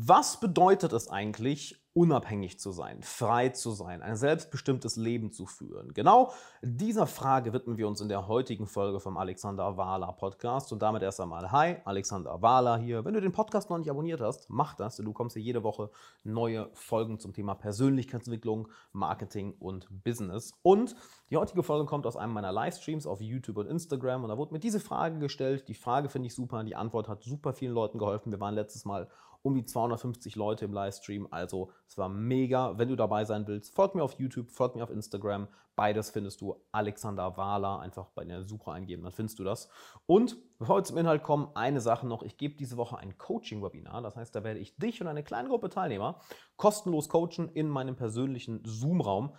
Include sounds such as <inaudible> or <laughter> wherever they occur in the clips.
Was bedeutet es eigentlich, unabhängig zu sein, frei zu sein, ein selbstbestimmtes Leben zu führen? Genau dieser Frage widmen wir uns in der heutigen Folge vom Alexander Wahler Podcast. Und damit erst einmal, hi, Alexander Wahler hier. Wenn du den Podcast noch nicht abonniert hast, mach das, denn du kommst hier jede Woche neue Folgen zum Thema Persönlichkeitsentwicklung, Marketing und Business. Und die heutige Folge kommt aus einem meiner Livestreams auf YouTube und Instagram. Und da wurde mir diese Frage gestellt. Die Frage finde ich super, die Antwort hat super vielen Leuten geholfen. Wir waren letztes Mal um die 250 Leute im Livestream. Also es war mega. Wenn du dabei sein willst, folg mir auf YouTube, folg mir auf Instagram. Beides findest du Alexander Wahler. Einfach bei der Suche eingeben, dann findest du das. Und bevor wir zum Inhalt kommen, eine Sache noch. Ich gebe diese Woche ein Coaching-Webinar. Das heißt, da werde ich dich und eine kleine Gruppe Teilnehmer kostenlos coachen in meinem persönlichen Zoom-Raum.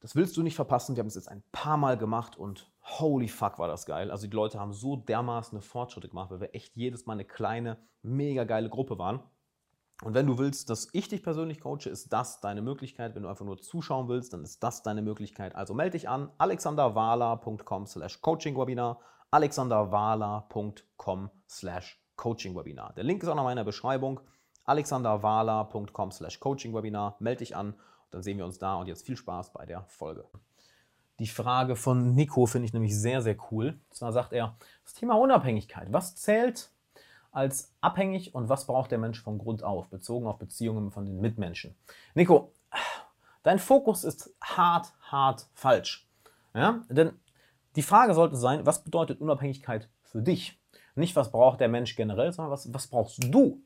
Das willst du nicht verpassen. Wir haben es jetzt ein paar Mal gemacht und holy fuck war das geil. Also die Leute haben so dermaßen Fortschritte gemacht, weil wir echt jedes Mal eine kleine, mega geile Gruppe waren. Und wenn du willst, dass ich dich persönlich coache, ist das deine Möglichkeit. Wenn du einfach nur zuschauen willst, dann ist das deine Möglichkeit. Also melde dich an alexanderwala.com slash coachingwebinar alexanderwala.com slash coachingwebinar. Der Link ist auch noch in meiner Beschreibung alexanderwala.com slash coachingwebinar. Melde dich an, dann sehen wir uns da und jetzt viel Spaß bei der Folge. Die Frage von Nico finde ich nämlich sehr, sehr cool. Und zwar sagt er, das Thema Unabhängigkeit. Was zählt als abhängig und was braucht der Mensch von Grund auf, bezogen auf Beziehungen von den Mitmenschen? Nico, dein Fokus ist hart, hart falsch. Ja? Denn die Frage sollte sein, was bedeutet Unabhängigkeit für dich? Nicht, was braucht der Mensch generell, sondern was, was brauchst du?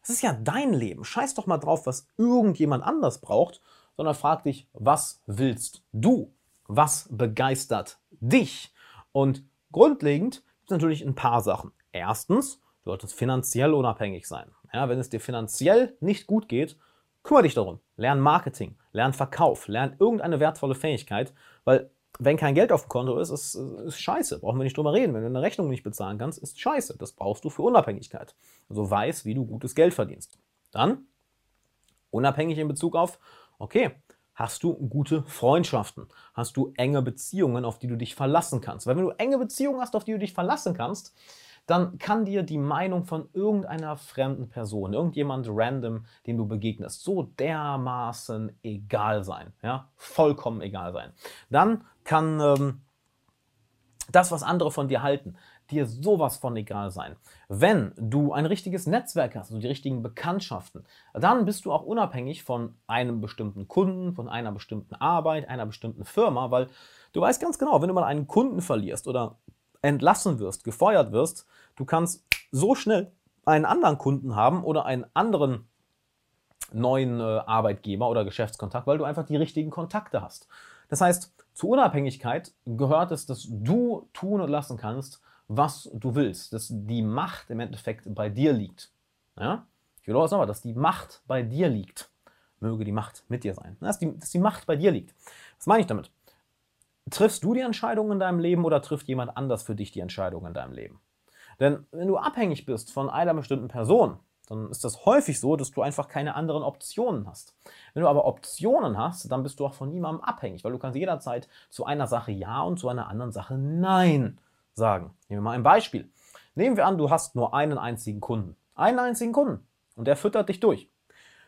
Das ist ja dein Leben. Scheiß doch mal drauf, was irgendjemand anders braucht, sondern frag dich, was willst du? was begeistert dich? Und grundlegend gibt es natürlich ein paar Sachen. Erstens, du solltest finanziell unabhängig sein. Ja, wenn es dir finanziell nicht gut geht, kümmere dich darum. Lern Marketing, lern Verkauf, lern irgendeine wertvolle Fähigkeit, weil wenn kein Geld auf dem Konto ist, ist, ist scheiße. Brauchen wir nicht drüber reden. Wenn du eine Rechnung nicht bezahlen kannst, ist scheiße. Das brauchst du für Unabhängigkeit. Also weiß, wie du gutes Geld verdienst. Dann unabhängig in Bezug auf, okay, Hast du gute Freundschaften? Hast du enge Beziehungen, auf die du dich verlassen kannst? Weil wenn du enge Beziehungen hast, auf die du dich verlassen kannst, dann kann dir die Meinung von irgendeiner fremden Person, irgendjemand random, dem du begegnest, so dermaßen egal sein. Ja? Vollkommen egal sein. Dann kann ähm, das, was andere von dir halten, dir sowas von egal sein. Wenn du ein richtiges Netzwerk hast, also die richtigen Bekanntschaften, dann bist du auch unabhängig von einem bestimmten Kunden, von einer bestimmten Arbeit, einer bestimmten Firma, weil du weißt ganz genau, wenn du mal einen Kunden verlierst oder entlassen wirst, gefeuert wirst, du kannst so schnell einen anderen Kunden haben oder einen anderen neuen äh, Arbeitgeber oder Geschäftskontakt, weil du einfach die richtigen Kontakte hast. Das heißt, zur Unabhängigkeit gehört es, dass du tun und lassen kannst, was du willst, dass die Macht im Endeffekt bei dir liegt. Ja? Ich will auch sagen, dass die Macht bei dir liegt. Möge die Macht mit dir sein. Dass die, dass die Macht bei dir liegt. Was meine ich damit? Triffst du die Entscheidung in deinem Leben oder trifft jemand anders für dich die Entscheidung in deinem Leben? Denn wenn du abhängig bist von einer bestimmten Person, dann ist das häufig so, dass du einfach keine anderen Optionen hast. Wenn du aber Optionen hast, dann bist du auch von niemandem abhängig, weil du kannst jederzeit zu einer Sache Ja und zu einer anderen Sache Nein sagen. Nehmen wir mal ein Beispiel. Nehmen wir an, du hast nur einen einzigen Kunden. Einen einzigen Kunden. Und der füttert dich durch.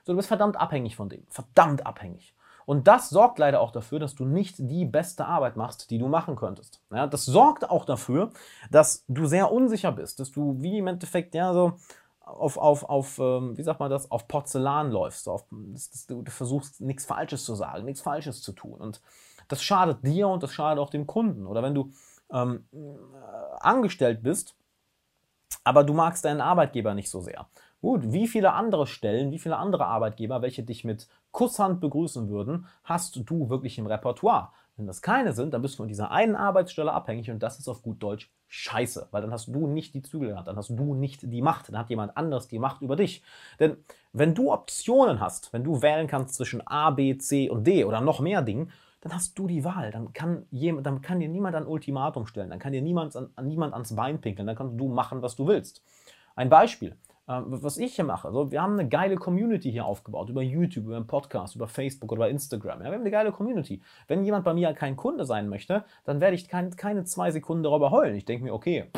So, du bist verdammt abhängig von dem. Verdammt abhängig. Und das sorgt leider auch dafür, dass du nicht die beste Arbeit machst, die du machen könntest. Ja, das sorgt auch dafür, dass du sehr unsicher bist, dass du wie im Endeffekt ja so auf, auf, auf ähm, wie sagt man das, auf Porzellan läufst. Auf, das, das, du versuchst nichts Falsches zu sagen, nichts Falsches zu tun. Und das schadet dir und das schadet auch dem Kunden. Oder wenn du ähm, angestellt bist, aber du magst deinen Arbeitgeber nicht so sehr. Gut, wie viele andere Stellen, wie viele andere Arbeitgeber, welche dich mit Kusshand begrüßen würden, hast du wirklich im Repertoire? Wenn das keine sind, dann bist du von dieser einen Arbeitsstelle abhängig und das ist auf gut Deutsch scheiße, weil dann hast du nicht die Zügel gehabt, dann hast du nicht die Macht, dann hat jemand anderes die Macht über dich. Denn wenn du Optionen hast, wenn du wählen kannst zwischen A, B, C und D oder noch mehr Dingen, dann hast du die Wahl. Dann kann, jemand, dann kann dir niemand ein Ultimatum stellen, dann kann dir niemand, an, niemand ans Bein pinkeln, dann kannst du machen, was du willst. Ein Beispiel, äh, was ich hier mache. Also wir haben eine geile Community hier aufgebaut, über YouTube, über einen Podcast, über Facebook oder über Instagram. Ja, wir haben eine geile Community. Wenn jemand bei mir kein Kunde sein möchte, dann werde ich kein, keine zwei Sekunden darüber heulen. Ich denke mir, okay,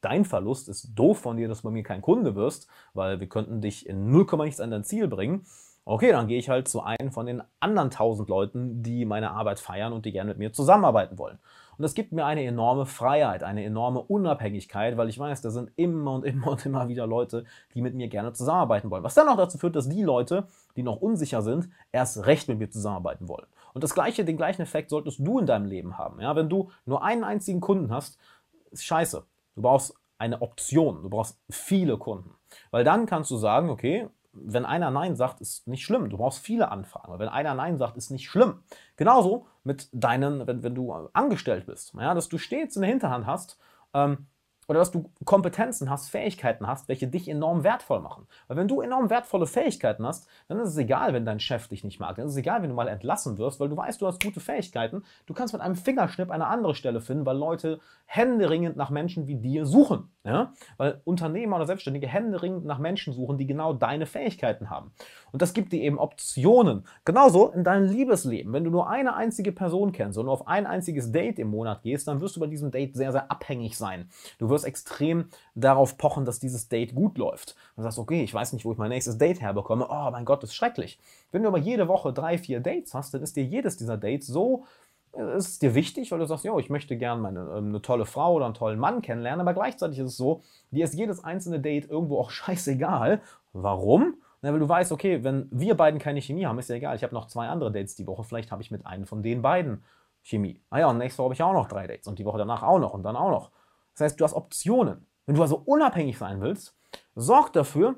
dein Verlust, ist doof von dir, dass du bei mir kein Kunde wirst, weil wir könnten dich in 0, nichts an dein Ziel bringen. Okay, dann gehe ich halt zu einem von den anderen 1000 Leuten, die meine Arbeit feiern und die gerne mit mir zusammenarbeiten wollen. Und das gibt mir eine enorme Freiheit, eine enorme Unabhängigkeit, weil ich weiß, da sind immer und immer und immer wieder Leute, die mit mir gerne zusammenarbeiten wollen. Was dann auch dazu führt, dass die Leute, die noch unsicher sind, erst recht mit mir zusammenarbeiten wollen. Und das gleiche, den gleichen Effekt solltest du in deinem Leben haben. Ja, wenn du nur einen einzigen Kunden hast, ist scheiße. Du brauchst eine Option, du brauchst viele Kunden. Weil dann kannst du sagen, okay, wenn einer Nein sagt, ist nicht schlimm. Du brauchst viele Anfragen. Wenn einer Nein sagt, ist nicht schlimm. Genauso mit deinen, wenn, wenn du angestellt bist. Ja, dass du stets in der Hinterhand hast, ähm, oder dass du Kompetenzen hast, Fähigkeiten hast, welche dich enorm wertvoll machen. Weil wenn du enorm wertvolle Fähigkeiten hast, dann ist es egal, wenn dein Chef dich nicht mag. Dann ist es egal, wenn du mal entlassen wirst, weil du weißt, du hast gute Fähigkeiten. Du kannst mit einem Fingerschnipp eine andere Stelle finden, weil Leute händeringend nach Menschen wie dir suchen. Ja? Weil Unternehmer oder Selbstständige händeringend nach Menschen suchen, die genau deine Fähigkeiten haben. Und das gibt dir eben Optionen. Genauso in deinem Liebesleben. Wenn du nur eine einzige Person kennst und nur auf ein einziges Date im Monat gehst, dann wirst du bei diesem Date sehr, sehr abhängig sein. Du wirst extrem darauf pochen, dass dieses Date gut läuft. Du sagst, okay, ich weiß nicht, wo ich mein nächstes Date herbekomme. Oh mein Gott, das ist schrecklich. Wenn du aber jede Woche drei, vier Dates hast, dann ist dir jedes dieser Dates so ist es dir wichtig, weil du sagst, ja, ich möchte gerne meine, ähm, eine tolle Frau oder einen tollen Mann kennenlernen, aber gleichzeitig ist es so, dir ist jedes einzelne Date irgendwo auch <laughs> scheißegal. Warum? Na, weil du weißt, okay, wenn wir beiden keine Chemie haben, ist ja egal, ich habe noch zwei andere Dates die Woche, vielleicht habe ich mit einem von den beiden Chemie. Ah ja, und nächste Woche habe ich auch noch drei Dates und die Woche danach auch noch und dann auch noch. Das heißt, du hast Optionen. Wenn du also unabhängig sein willst, sorg dafür,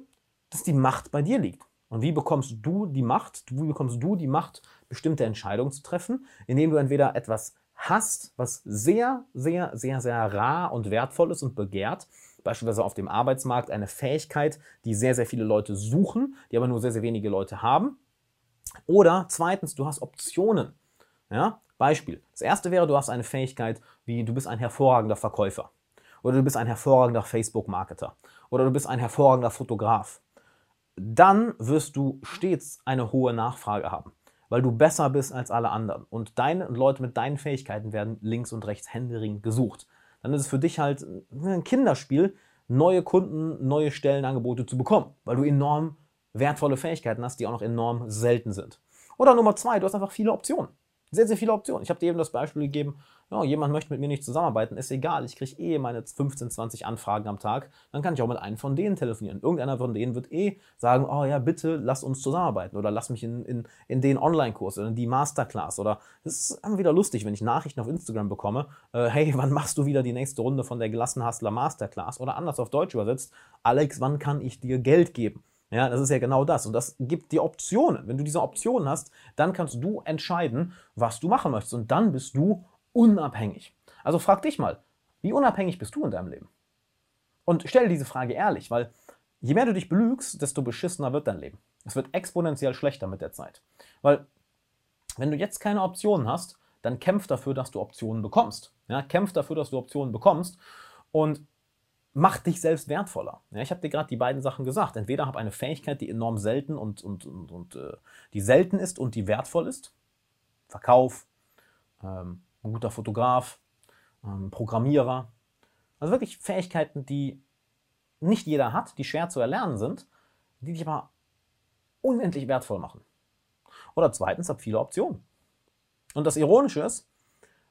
dass die Macht bei dir liegt. Und wie bekommst du die Macht? Wie bekommst du die Macht, bestimmte Entscheidungen zu treffen, indem du entweder etwas hast, was sehr, sehr, sehr, sehr rar und wertvoll ist und begehrt, beispielsweise auf dem Arbeitsmarkt eine Fähigkeit, die sehr, sehr viele Leute suchen, die aber nur sehr, sehr wenige Leute haben. Oder zweitens, du hast Optionen. Ja? Beispiel. Das erste wäre, du hast eine Fähigkeit, wie du bist ein hervorragender Verkäufer. Oder du bist ein hervorragender Facebook-Marketer. Oder du bist ein hervorragender Fotograf. Dann wirst du stets eine hohe Nachfrage haben weil du besser bist als alle anderen. Und deine Leute mit deinen Fähigkeiten werden links und rechts händeringend gesucht. Dann ist es für dich halt ein Kinderspiel, neue Kunden, neue Stellenangebote zu bekommen, weil du enorm wertvolle Fähigkeiten hast, die auch noch enorm selten sind. Oder Nummer zwei, du hast einfach viele Optionen. Sehr, sehr viele Optionen. Ich habe dir eben das Beispiel gegeben, ja, jemand möchte mit mir nicht zusammenarbeiten, ist egal, ich kriege eh meine 15, 20 Anfragen am Tag, dann kann ich auch mit einem von denen telefonieren. Irgendeiner von denen wird eh sagen, oh ja, bitte lass uns zusammenarbeiten oder lass mich in, in, in den Online-Kurs oder in die Masterclass oder es ist immer wieder lustig, wenn ich Nachrichten auf Instagram bekomme, äh, hey, <laughs> wann machst du wieder die nächste Runde von der Gelassenhustler Masterclass oder anders auf Deutsch übersetzt, Alex, wann kann ich dir Geld geben? Ja, das ist ja genau das. Und das gibt dir Optionen. Wenn du diese Optionen hast, dann kannst du entscheiden, was du machen möchtest. Und dann bist du unabhängig. Also frag dich mal, wie unabhängig bist du in deinem Leben? Und stell diese Frage ehrlich, weil je mehr du dich belügst, desto beschissener wird dein Leben. Es wird exponentiell schlechter mit der Zeit. Weil, wenn du jetzt keine Optionen hast, dann kämpf dafür, dass du Optionen bekommst. Ja, kämpf dafür, dass du Optionen bekommst. Und mach dich selbst wertvoller. Ja, ich habe dir gerade die beiden Sachen gesagt. Entweder habe eine Fähigkeit, die enorm selten und, und, und, und äh, die selten ist und die wertvoll ist. Verkauf, ähm, guter Fotograf, ähm, Programmierer. Also wirklich Fähigkeiten, die nicht jeder hat, die schwer zu erlernen sind, die dich aber unendlich wertvoll machen. Oder zweitens, habe viele Optionen. Und das Ironische ist,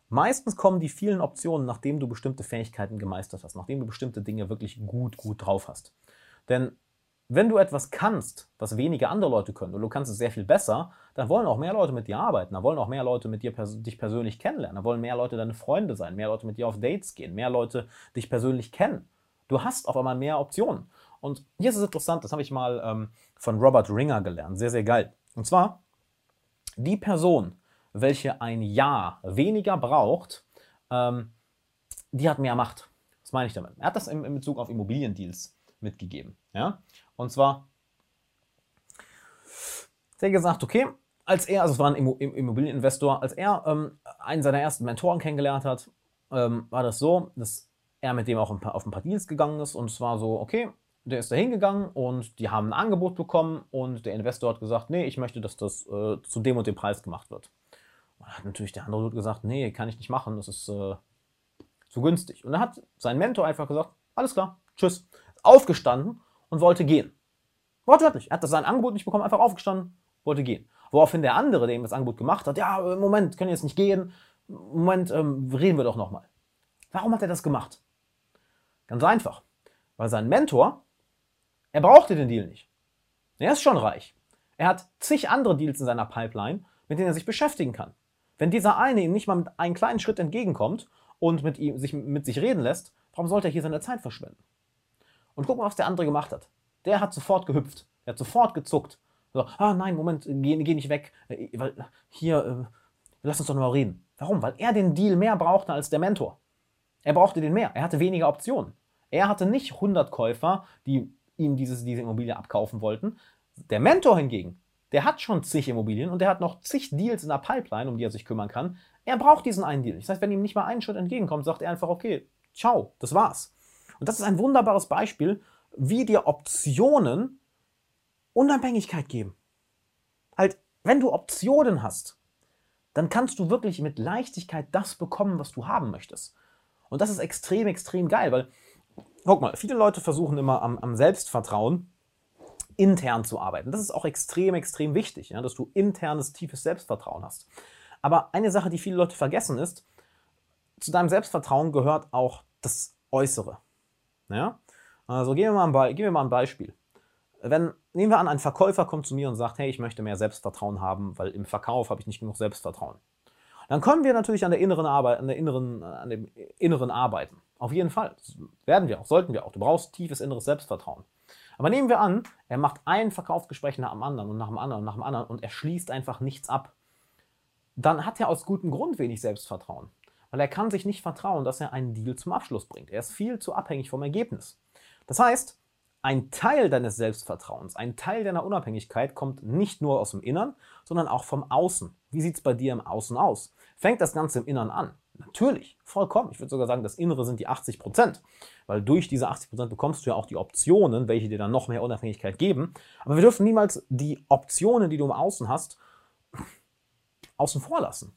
Meistens kommen die vielen Optionen, nachdem du bestimmte Fähigkeiten gemeistert hast, nachdem du bestimmte Dinge wirklich gut, gut drauf hast. Denn wenn du etwas kannst, was wenige andere Leute können, und du kannst es sehr viel besser, dann wollen auch mehr Leute mit dir arbeiten, dann wollen auch mehr Leute mit dir pers dich persönlich kennenlernen, dann wollen mehr Leute deine Freunde sein, mehr Leute mit dir auf Dates gehen, mehr Leute dich persönlich kennen. Du hast auf einmal mehr Optionen. Und hier ist es interessant, das habe ich mal ähm, von Robert Ringer gelernt, sehr, sehr geil. Und zwar, die Person, welche ein Jahr weniger braucht, ähm, die hat mehr Macht. Was meine ich damit? Er hat das in, in Bezug auf Immobiliendeals mitgegeben. Ja? Und zwar hat er gesagt, okay, als er, also es war ein Immobilieninvestor, als er ähm, einen seiner ersten Mentoren kennengelernt hat, ähm, war das so, dass er mit dem auch ein paar, auf ein paar Deals gegangen ist und es war so, okay, der ist da hingegangen und die haben ein Angebot bekommen und der Investor hat gesagt, nee, ich möchte, dass das äh, zu dem und dem Preis gemacht wird. Und hat natürlich der andere gesagt, nee, kann ich nicht machen, das ist äh, zu günstig. Und dann hat sein Mentor einfach gesagt, alles klar, tschüss. Aufgestanden und wollte gehen. Wortwörtlich. Er hat sein Angebot nicht bekommen, einfach aufgestanden, wollte gehen. Woraufhin der andere, der ihm das Angebot gemacht hat, ja, Moment, können jetzt nicht gehen. Moment, ähm, reden wir doch nochmal. Warum hat er das gemacht? Ganz einfach. Weil sein Mentor, er brauchte den Deal nicht. Er ist schon reich. Er hat zig andere Deals in seiner Pipeline, mit denen er sich beschäftigen kann. Wenn dieser eine ihm nicht mal mit einem kleinen Schritt entgegenkommt und mit, ihm, sich, mit sich reden lässt, warum sollte er hier seine Zeit verschwenden? Und guck mal, was der andere gemacht hat. Der hat sofort gehüpft. Er hat sofort gezuckt. So, ah nein, Moment, geh, geh nicht weg. Äh, weil hier, äh, lass uns doch mal reden. Warum? Weil er den Deal mehr brauchte als der Mentor. Er brauchte den mehr. Er hatte weniger Optionen. Er hatte nicht 100 Käufer, die ihm dieses, diese Immobilie abkaufen wollten. Der Mentor hingegen, der hat schon zig Immobilien und der hat noch zig Deals in der Pipeline, um die er sich kümmern kann. Er braucht diesen einen Deal. Das heißt, wenn ihm nicht mal einen Schritt entgegenkommt, sagt er einfach, okay, ciao, das war's. Und das ist ein wunderbares Beispiel, wie dir Optionen Unabhängigkeit geben. Halt, wenn du Optionen hast, dann kannst du wirklich mit Leichtigkeit das bekommen, was du haben möchtest. Und das ist extrem, extrem geil, weil, guck mal, viele Leute versuchen immer am, am Selbstvertrauen intern zu arbeiten. Das ist auch extrem, extrem wichtig, ja, dass du internes, tiefes Selbstvertrauen hast. Aber eine Sache, die viele Leute vergessen, ist, zu deinem Selbstvertrauen gehört auch das Äußere. Ja? Also gehen wir, mal ein, gehen wir mal ein Beispiel. Wenn, nehmen wir an, ein Verkäufer kommt zu mir und sagt, hey, ich möchte mehr Selbstvertrauen haben, weil im Verkauf habe ich nicht genug Selbstvertrauen. Dann können wir natürlich an der inneren Arbeit, an der inneren, an dem inneren arbeiten. Auf jeden Fall. Das werden wir auch, sollten wir auch. Du brauchst tiefes inneres Selbstvertrauen. Aber nehmen wir an, er macht ein Verkaufsgespräch nach dem anderen und nach dem anderen und nach dem anderen und er schließt einfach nichts ab. Dann hat er aus gutem Grund wenig Selbstvertrauen. Weil er kann sich nicht vertrauen, dass er einen Deal zum Abschluss bringt. Er ist viel zu abhängig vom Ergebnis. Das heißt, ein Teil deines Selbstvertrauens, ein Teil deiner Unabhängigkeit kommt nicht nur aus dem Innern, sondern auch vom Außen. Wie sieht es bei dir im Außen aus? Fängt das Ganze im Innern an? Natürlich, vollkommen. Ich würde sogar sagen, das Innere sind die 80 Prozent. Weil durch diese 80 Prozent bekommst du ja auch die Optionen, welche dir dann noch mehr Unabhängigkeit geben. Aber wir dürfen niemals die Optionen, die du im Außen hast, außen vor lassen.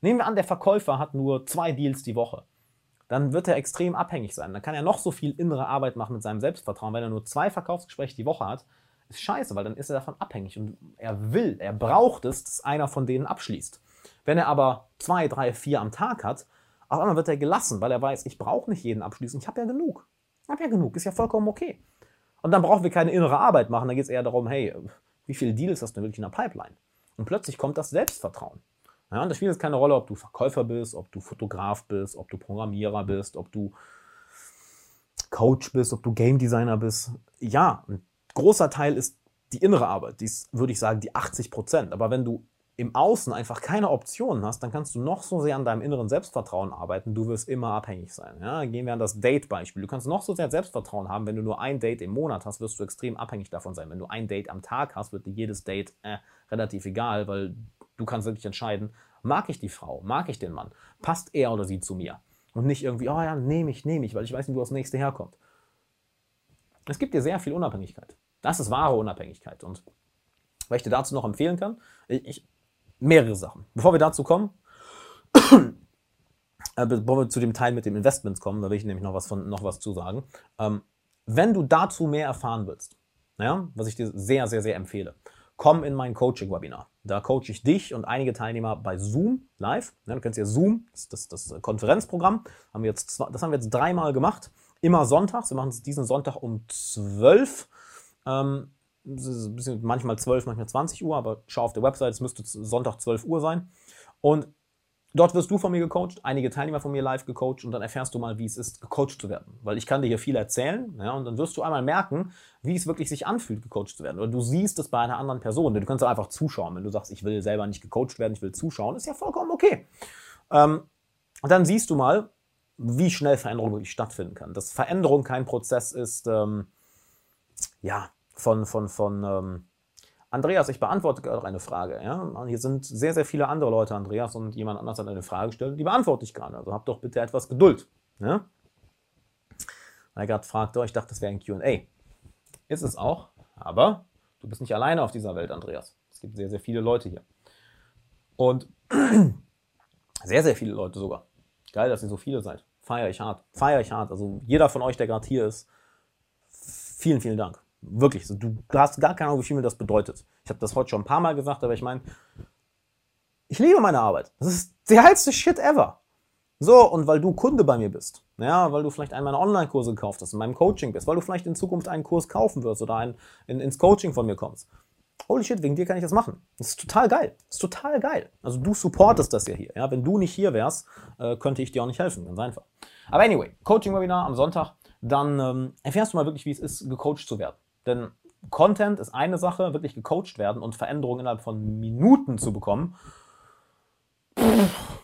Nehmen wir an, der Verkäufer hat nur zwei Deals die Woche. Dann wird er extrem abhängig sein. Dann kann er noch so viel innere Arbeit machen mit seinem Selbstvertrauen. Wenn er nur zwei Verkaufsgespräche die Woche hat, ist scheiße, weil dann ist er davon abhängig und er will, er braucht es, dass einer von denen abschließt. Wenn er aber zwei, drei, vier am Tag hat, auf einmal wird er gelassen, weil er weiß, ich brauche nicht jeden abschließen, ich habe ja genug. Ich habe ja genug, ist ja vollkommen okay. Und dann brauchen wir keine innere Arbeit machen, dann geht es eher darum, hey, wie viele Deals hast du wirklich in der Pipeline? Und plötzlich kommt das Selbstvertrauen. Ja, und das spielt jetzt keine Rolle, ob du Verkäufer bist, ob du Fotograf bist, ob du Programmierer bist, ob du Coach bist, ob du Game Designer bist. Ja, ein großer Teil ist die innere Arbeit. Die würde ich sagen, die 80 Prozent. Aber wenn du im Außen einfach keine Optionen hast, dann kannst du noch so sehr an deinem inneren Selbstvertrauen arbeiten, du wirst immer abhängig sein. Ja, gehen wir an das Date-Beispiel. Du kannst noch so sehr Selbstvertrauen haben, wenn du nur ein Date im Monat hast, wirst du extrem abhängig davon sein. Wenn du ein Date am Tag hast, wird dir jedes Date äh, relativ egal, weil du kannst wirklich entscheiden, mag ich die Frau, mag ich den Mann, passt er oder sie zu mir. Und nicht irgendwie, oh ja, nehme ich, nehme ich, weil ich weiß nicht, wo das nächste herkommt. Es gibt dir sehr viel Unabhängigkeit. Das ist wahre Unabhängigkeit. Und was ich dir dazu noch empfehlen kann, ich, ich mehrere Sachen. Bevor wir dazu kommen, <clears throat> äh, bevor wir zu dem Teil mit den Investments kommen, da will ich nämlich noch was, von, noch was zu sagen. Ähm, wenn du dazu mehr erfahren willst, ja, was ich dir sehr, sehr, sehr empfehle, komm in mein Coaching-Webinar. Da coache ich dich und einige Teilnehmer bei Zoom live. Ja, du kennst ja Zoom, das, das, das Konferenzprogramm. Haben wir jetzt, das haben wir jetzt dreimal gemacht. Immer sonntags. Wir machen es diesen Sonntag um 12. Ähm, manchmal 12, manchmal 20 Uhr, aber schau auf der Website, es müsste Sonntag 12 Uhr sein. Und Dort wirst du von mir gecoacht, einige Teilnehmer von mir live gecoacht und dann erfährst du mal, wie es ist, gecoacht zu werden. Weil ich kann dir hier viel erzählen ja, und dann wirst du einmal merken, wie es wirklich sich anfühlt, gecoacht zu werden. Oder du siehst es bei einer anderen Person. Du kannst einfach zuschauen. Wenn du sagst, ich will selber nicht gecoacht werden, ich will zuschauen, ist ja vollkommen okay. Ähm, dann siehst du mal, wie schnell Veränderung wirklich stattfinden kann. Dass Veränderung kein Prozess ist, ähm, ja, von, von, von, ähm, Andreas, ich beantworte gerade eine Frage. Ja? Hier sind sehr, sehr viele andere Leute, Andreas, und jemand anders hat eine Frage gestellt, die beantworte ich gerade. Also habt doch bitte etwas Geduld. Ja? Weil er gerade fragte, oh, ich dachte, das wäre ein QA. Ist es auch, aber du bist nicht alleine auf dieser Welt, Andreas. Es gibt sehr, sehr viele Leute hier. Und <clears throat> sehr, sehr viele Leute sogar. Geil, dass ihr so viele seid. Feiere ich hart. Feiere ich hart. Also jeder von euch, der gerade hier ist, vielen, vielen Dank. Wirklich. Du hast gar keine Ahnung, wie viel mir das bedeutet. Ich habe das heute schon ein paar Mal gesagt, aber ich meine, ich liebe meine Arbeit. Das ist der geilste Shit ever. So, und weil du Kunde bei mir bist, ja, weil du vielleicht einen meiner Online-Kurse gekauft hast, in meinem Coaching bist, weil du vielleicht in Zukunft einen Kurs kaufen wirst oder ein, in, ins Coaching von mir kommst. Holy shit, wegen dir kann ich das machen. Das ist total geil. Das ist total geil. Also du supportest das ja hier. Ja? Wenn du nicht hier wärst, äh, könnte ich dir auch nicht helfen. Ganz einfach. Aber anyway, Coaching-Webinar am Sonntag, dann ähm, erfährst du mal wirklich, wie es ist, gecoacht zu werden. Denn Content ist eine Sache, wirklich gecoacht werden und Veränderungen innerhalb von Minuten zu bekommen. Pff,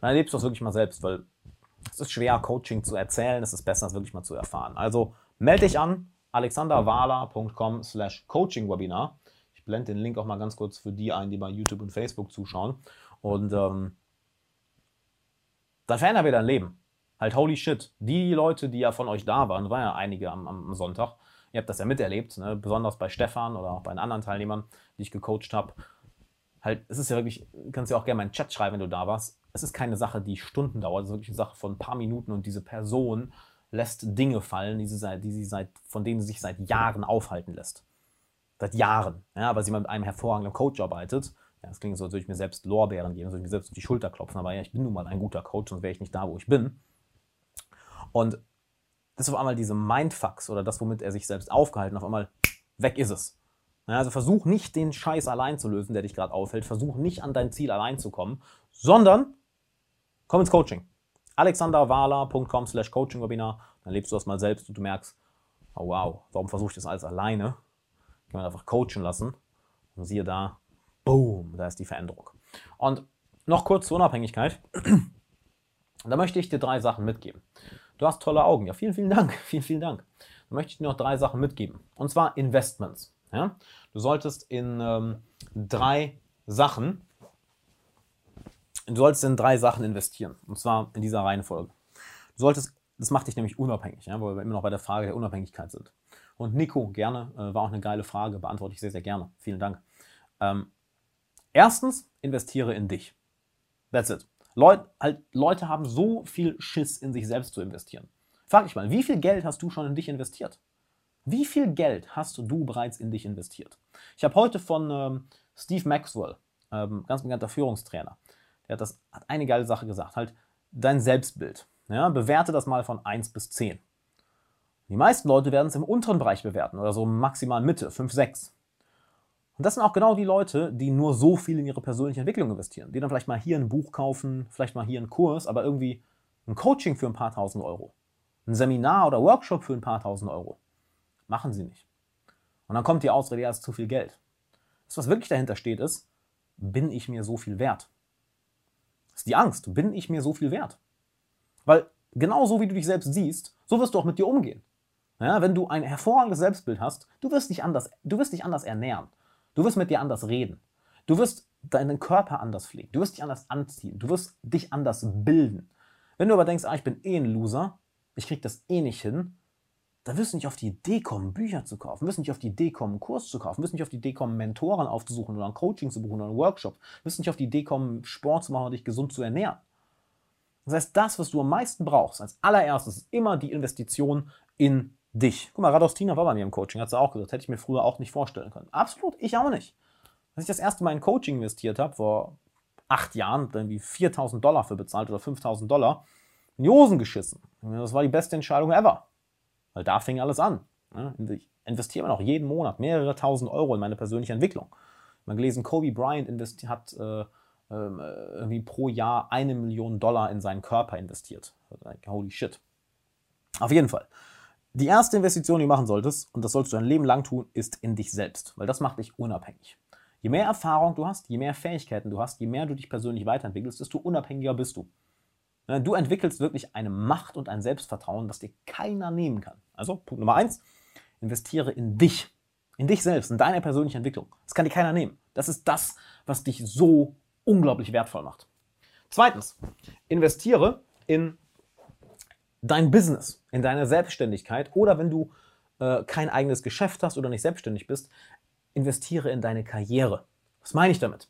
dann erlebst du das wirklich mal selbst, weil es ist schwer, Coaching zu erzählen, es ist besser, es wirklich mal zu erfahren. Also melde dich an, alexanderwala.com slash coachingwebinar. Ich blende den Link auch mal ganz kurz für die ein, die bei YouTube und Facebook zuschauen. Und ähm, dann verändern wir dein Leben. Halt, holy shit. Die Leute, die ja von euch da waren, waren ja einige am, am Sonntag, ihr habt das ja miterlebt, ne? besonders bei Stefan oder auch bei den anderen Teilnehmern, die ich gecoacht habe. Halt, es ist ja wirklich, kannst ja auch gerne mal in den Chat schreiben, wenn du da warst es ist keine Sache, die Stunden dauert, es ist wirklich eine Sache von ein paar Minuten und diese Person lässt Dinge fallen, die sie, seit, die sie seit, von denen sie sich seit Jahren aufhalten lässt. Seit Jahren. Ja, weil sie mit einem hervorragenden Coach arbeitet. Ja, das klingt so, als würde ich mir selbst Lorbeeren geben, als würde ich mir selbst auf die Schulter klopfen, aber ja, ich bin nun mal ein guter Coach, sonst wäre ich nicht da, wo ich bin. Und ist auf einmal diese Mindfucks oder das, womit er sich selbst aufgehalten, auf einmal weg ist es. Also versuch nicht den Scheiß allein zu lösen, der dich gerade aufhält. Versuch nicht an dein Ziel allein zu kommen, sondern Komm ins Coaching. alexanderwala.com slash coaching-webinar. Dann lebst du das mal selbst und du merkst, oh wow, warum versuche ich das alles alleine? Kann man einfach coachen lassen. Und siehe da, boom, da ist die Veränderung. Und noch kurz zur Unabhängigkeit. <clears throat> Da möchte ich dir drei Sachen mitgeben. Du hast tolle Augen. Ja, vielen, vielen Dank. <laughs> Vielen, vielen Dank. Da möchte ich dir noch drei Sachen mitgeben. Und zwar Investments. Ja? Du solltest in ähm, drei Sachen Du solltest in drei Sachen investieren. Und zwar in dieser Reihenfolge. Du solltest, das macht dich nämlich unabhängig, ja, weil wir immer noch bei der Frage der Unabhängigkeit sind. Und Nico, gerne, äh, war auch eine geile Frage, beantworte ich sehr, sehr gerne. Vielen Dank. Ähm, erstens, investiere in dich. That's it. Leut, halt, Leute haben so viel Schiss in sich selbst zu investieren. Frag dich mal, wie viel Geld hast du schon in dich investiert? Wie viel Geld hast du bereits in dich investiert? Ich habe heute von ähm, Steve Maxwell, ähm, ganz bekannter Führungstrainer, der hat, das, hat eine geile Sache gesagt, halt dein Selbstbild. Ja, bewerte das mal von 1 bis 10. Die meisten Leute werden es im unteren Bereich bewerten oder so maximal Mitte, 5, 6. Und das sind auch genau die Leute, die nur so viel in ihre persönliche Entwicklung investieren. Die dann vielleicht mal hier ein Buch kaufen, vielleicht mal hier einen Kurs, aber irgendwie ein Coaching für ein paar tausend Euro. Ein Seminar oder Workshop für ein paar tausend Euro. Machen sie nicht. Und dann kommt die Ausrede, ja, ist zu viel Geld. Das, was wirklich dahinter steht, ist, bin ich mir so viel wert? Das ist die Angst. Bin ich mir so viel wert? Weil genauso wie du dich selbst siehst, so wirst du auch mit dir umgehen. Ja, wenn du ein hervorragendes Selbstbild hast, du wirst, dich anders, du wirst dich anders ernähren. Du wirst mit dir anders reden. Du wirst deinen Körper anders pflegen. Du wirst dich anders anziehen. Du wirst dich anders bilden. Wenn du aber denkst, ah, ich bin eh ein Loser, ich krieg das eh nicht hin, da wirst du nicht auf die Idee kommen, Bücher zu kaufen, wirst nicht auf die Idee kommen, einen Kurs zu kaufen, wirst nicht auf die Idee kommen, Mentoren aufzusuchen oder ein Coaching zu buchen oder einen Workshop, wirst nicht auf die Idee kommen, Sport zu machen und dich gesund zu ernähren. Das heißt, das, was du am meisten brauchst, als allererstes, ist immer die Investition in dich. Guck mal, Radostina war bei mir im Coaching, hat sie auch gesagt, hätte ich mir früher auch nicht vorstellen können. Absolut, ich auch nicht. Als ich das erste Mal in Coaching investiert habe, vor acht Jahren, irgendwie 4000 Dollar für bezahlt oder 5000 Dollar, in die Hosen geschissen. Das war die beste Entscheidung ever. Weil da fing alles an. Ich investiere noch jeden Monat mehrere tausend Euro in meine persönliche Entwicklung. Habe gelesen, Kobe Bryant hat äh, ähm, äh, irgendwie pro Jahr eine Million Dollar in seinen Körper investiert. Holy shit. Auf jeden Fall. Die erste Investition, die du machen solltest, und das solltest du dein Leben lang tun, ist in dich selbst, weil das macht dich unabhängig. Je mehr Erfahrung du hast, je mehr Fähigkeiten du hast, je mehr du dich persönlich weiterentwickelst, desto unabhängiger bist du. Du entwickelst wirklich eine Macht und ein Selbstvertrauen, das dir keiner nehmen kann. Also Punkt Nummer eins, investiere in dich, in dich selbst, in deine persönliche Entwicklung. Das kann dir keiner nehmen. Das ist das, was dich so unglaublich wertvoll macht. Zweitens, investiere in dein Business, in deine Selbstständigkeit oder wenn du äh, kein eigenes Geschäft hast oder nicht selbstständig bist, investiere in deine Karriere. Was meine ich damit?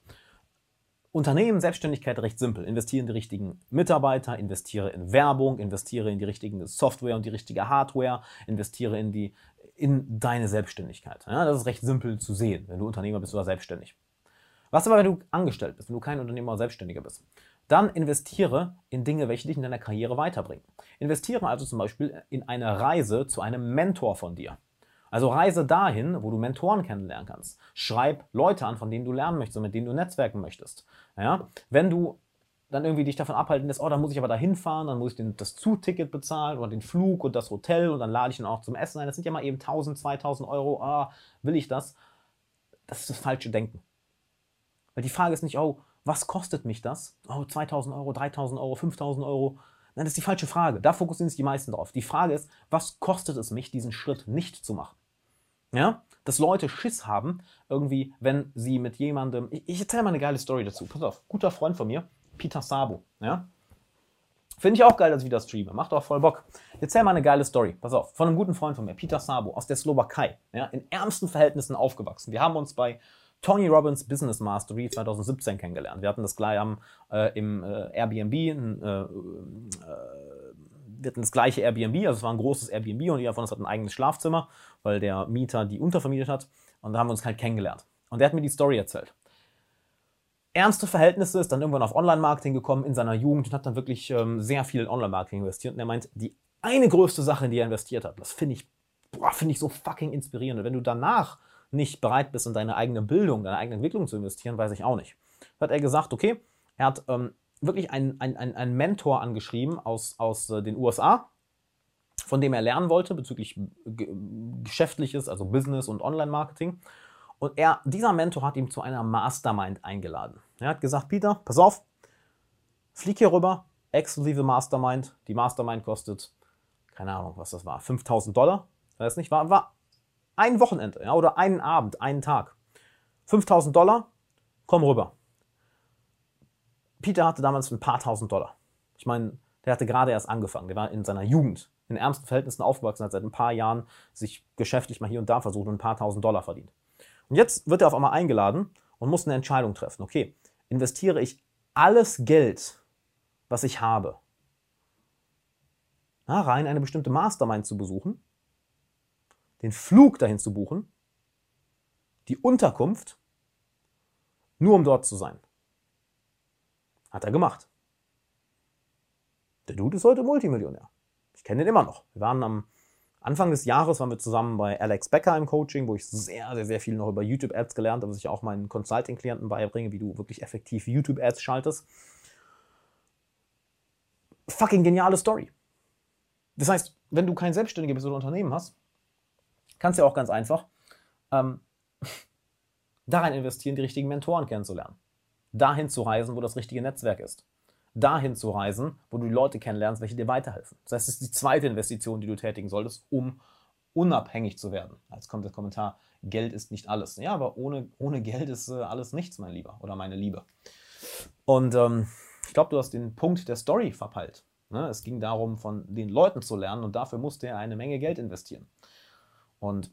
Unternehmen, Selbstständigkeit recht simpel. Investiere in die richtigen Mitarbeiter, investiere in Werbung, investiere in die richtige Software und die richtige Hardware, investiere in, die, in deine Selbstständigkeit. Ja, das ist recht simpel zu sehen, wenn du Unternehmer bist oder selbstständig. Was aber, wenn du angestellt bist, wenn du kein Unternehmer oder Selbstständiger bist? Dann investiere in Dinge, welche dich in deiner Karriere weiterbringen. Investiere also zum Beispiel in eine Reise zu einem Mentor von dir. Also reise dahin, wo du Mentoren kennenlernen kannst. Schreib Leute an, von denen du lernen möchtest und mit denen du netzwerken möchtest. Ja? Wenn du dann irgendwie dich davon abhalten lässt, oh, dann muss ich aber da hinfahren, dann muss ich das Zuticket bezahlen oder den Flug und das Hotel und dann lade ich ihn auch zum Essen ein. Das sind ja mal eben 1000, 2000 Euro. Ah, will ich das? Das ist das falsche Denken. Weil die Frage ist nicht, oh, was kostet mich das? Oh, 2000 Euro, 3000 Euro, 5000 Euro. Nein, das ist die falsche Frage. Da fokussieren sich die meisten drauf. Die Frage ist, was kostet es mich, diesen Schritt nicht zu machen? Ja? Dass Leute Schiss haben, irgendwie, wenn sie mit jemandem. Ich, ich erzähle mal eine geile Story dazu. Pass auf, guter Freund von mir, Peter Sabo. Ja? Finde ich auch geil, dass ich das streame. Macht auch voll Bock. Ich erzähl mal eine geile Story. Pass auf, von einem guten Freund von mir, Peter Sabo, aus der Slowakei. Ja, in ärmsten Verhältnissen aufgewachsen. Wir haben uns bei Tony Robbins Business Mastery 2017 kennengelernt. Wir hatten das gleich am, äh, im äh, Airbnb, äh, äh, wir hatten das gleiche Airbnb, also es war ein großes Airbnb und jeder von uns hat ein eigenes Schlafzimmer, weil der Mieter die untervermietet hat. Und da haben wir uns halt kennengelernt. Und der hat mir die Story erzählt. Ernste Verhältnisse, ist dann irgendwann auf Online-Marketing gekommen in seiner Jugend und hat dann wirklich ähm, sehr viel in Online-Marketing investiert. Und er meint, die eine größte Sache, in die er investiert hat, das finde ich, boah, finde ich so fucking inspirierend. Und wenn du danach nicht bereit bist, in deine eigene Bildung, deine eigene Entwicklung zu investieren, weiß ich auch nicht. Hat er gesagt, okay, er hat ähm, wirklich einen, einen, einen Mentor angeschrieben aus, aus äh, den USA, von dem er lernen wollte bezüglich Geschäftliches, also Business und Online-Marketing. Und er, dieser Mentor hat ihn zu einer Mastermind eingeladen. Er hat gesagt, Peter, pass auf, flieg hier rüber, exklusive Mastermind. Die Mastermind kostet, keine Ahnung, was das war, 5000 Dollar. Weiß nicht, war, war ein Wochenende ja, oder einen Abend, einen Tag. 5000 Dollar, komm rüber. Peter hatte damals ein paar tausend Dollar. Ich meine, der hatte gerade erst angefangen. Der war in seiner Jugend in ärmsten Verhältnissen aufgewachsen, hat seit ein paar Jahren sich geschäftlich mal hier und da versucht und ein paar tausend Dollar verdient. Und jetzt wird er auf einmal eingeladen und muss eine Entscheidung treffen. Okay, investiere ich alles Geld, was ich habe, na, rein eine bestimmte Mastermind zu besuchen den Flug dahin zu buchen, die Unterkunft, nur um dort zu sein. Hat er gemacht. Der Dude ist heute Multimillionär. Ich kenne den immer noch. Wir waren am Anfang des Jahres waren wir zusammen bei Alex Becker im Coaching, wo ich sehr, sehr, sehr viel noch über YouTube-Ads gelernt habe, was ich auch meinen Consulting-Klienten beibringe, wie du wirklich effektiv YouTube-Ads schaltest. Fucking geniale Story. Das heißt, wenn du kein Selbstständiger bist oder Unternehmen hast, Kannst ja auch ganz einfach ähm, <laughs> darin investieren, die richtigen Mentoren kennenzulernen. Dahin zu reisen, wo das richtige Netzwerk ist. Dahin zu reisen, wo du die Leute kennenlernst, welche dir weiterhelfen. Das heißt, es ist die zweite Investition, die du tätigen solltest, um unabhängig zu werden. Jetzt kommt der Kommentar, Geld ist nicht alles. Ja, aber ohne, ohne Geld ist äh, alles nichts, mein Lieber oder meine Liebe. Und ähm, ich glaube, du hast den Punkt der Story verpeilt. Ne? Es ging darum, von den Leuten zu lernen und dafür musste er eine Menge Geld investieren. Und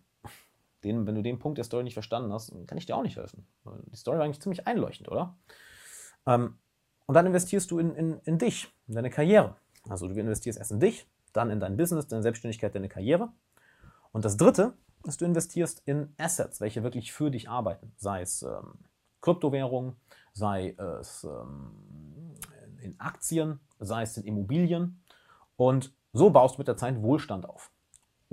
den, wenn du den Punkt der Story nicht verstanden hast, kann ich dir auch nicht helfen. Die Story war eigentlich ziemlich einleuchtend, oder? Ähm, und dann investierst du in, in, in dich, in deine Karriere. Also du investierst erst in dich, dann in dein Business, deine Selbstständigkeit, deine Karriere. Und das Dritte ist, du investierst in Assets, welche wirklich für dich arbeiten. Sei es ähm, Kryptowährungen, sei es ähm, in Aktien, sei es in Immobilien. Und so baust du mit der Zeit Wohlstand auf.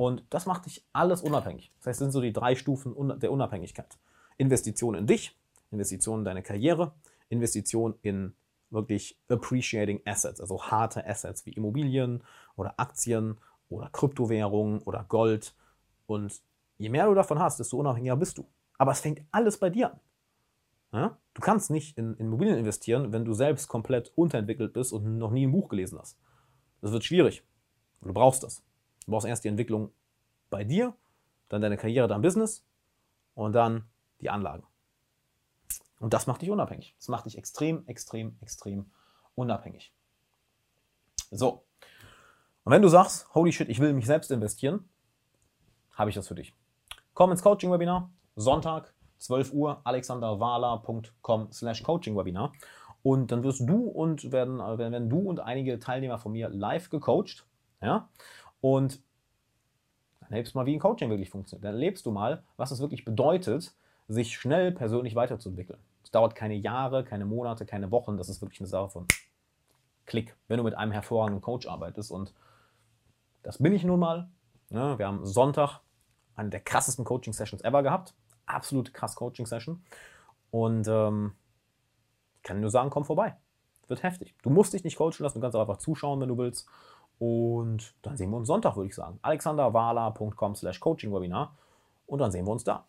Und das macht dich alles unabhängig. Das heißt, das sind so die drei Stufen der Unabhängigkeit. Investition in dich, Investition in deine Karriere, Investition in wirklich appreciating Assets, also harte Assets wie Immobilien oder Aktien oder Kryptowährungen oder Gold. Und je mehr du davon hast, desto unabhängiger bist du. Aber es fängt alles bei dir an. Ja? Du kannst nicht in, Immobilien investieren, wenn du selbst komplett unterentwickelt bist und noch nie ein Buch gelesen hast. Das wird schwierig. Du brauchst das. Du brauchst erst die Entwicklung bei dir, dann deine Karriere, dein Business und dann die Anlagen. Und das macht dich unabhängig. Das macht dich extrem, extrem, extrem unabhängig. So. Und wenn du sagst, holy shit, ich will mich selbst investieren, habe ich das für dich. Komm ins Coaching-Webinar, Sonntag, 12 Uhr, alexanderwala.com slash Coaching-Webinar. Und dann wirst du und werden, äh, werden du und einige Teilnehmer von mir live gecoacht. Ja? Und dann erlebst du mal, wie ein Coaching wirklich funktioniert. Dann erlebst du mal, was es wirklich bedeutet, sich schnell persönlich weiterzuentwickeln. Es dauert keine Jahre, keine Monate, keine Wochen. Das ist wirklich eine Sache von Klick, wenn du mit einem hervorragenden Coach arbeitest. Und das bin ich nun mal. Ja, wir haben Sonntag eine der krassesten Coaching-Sessions ever gehabt. Absolut krass Coaching-Session. Und ähm, kann nur sagen, komm vorbei. Wird heftig. Du musst dich nicht coachen lassen, du kannst auch einfach zuschauen, wenn du willst. Und dann sehen wir uns Sonntag, würde ich sagen. alexanderwala.com slash coaching-webinar. Und dann sehen wir uns da.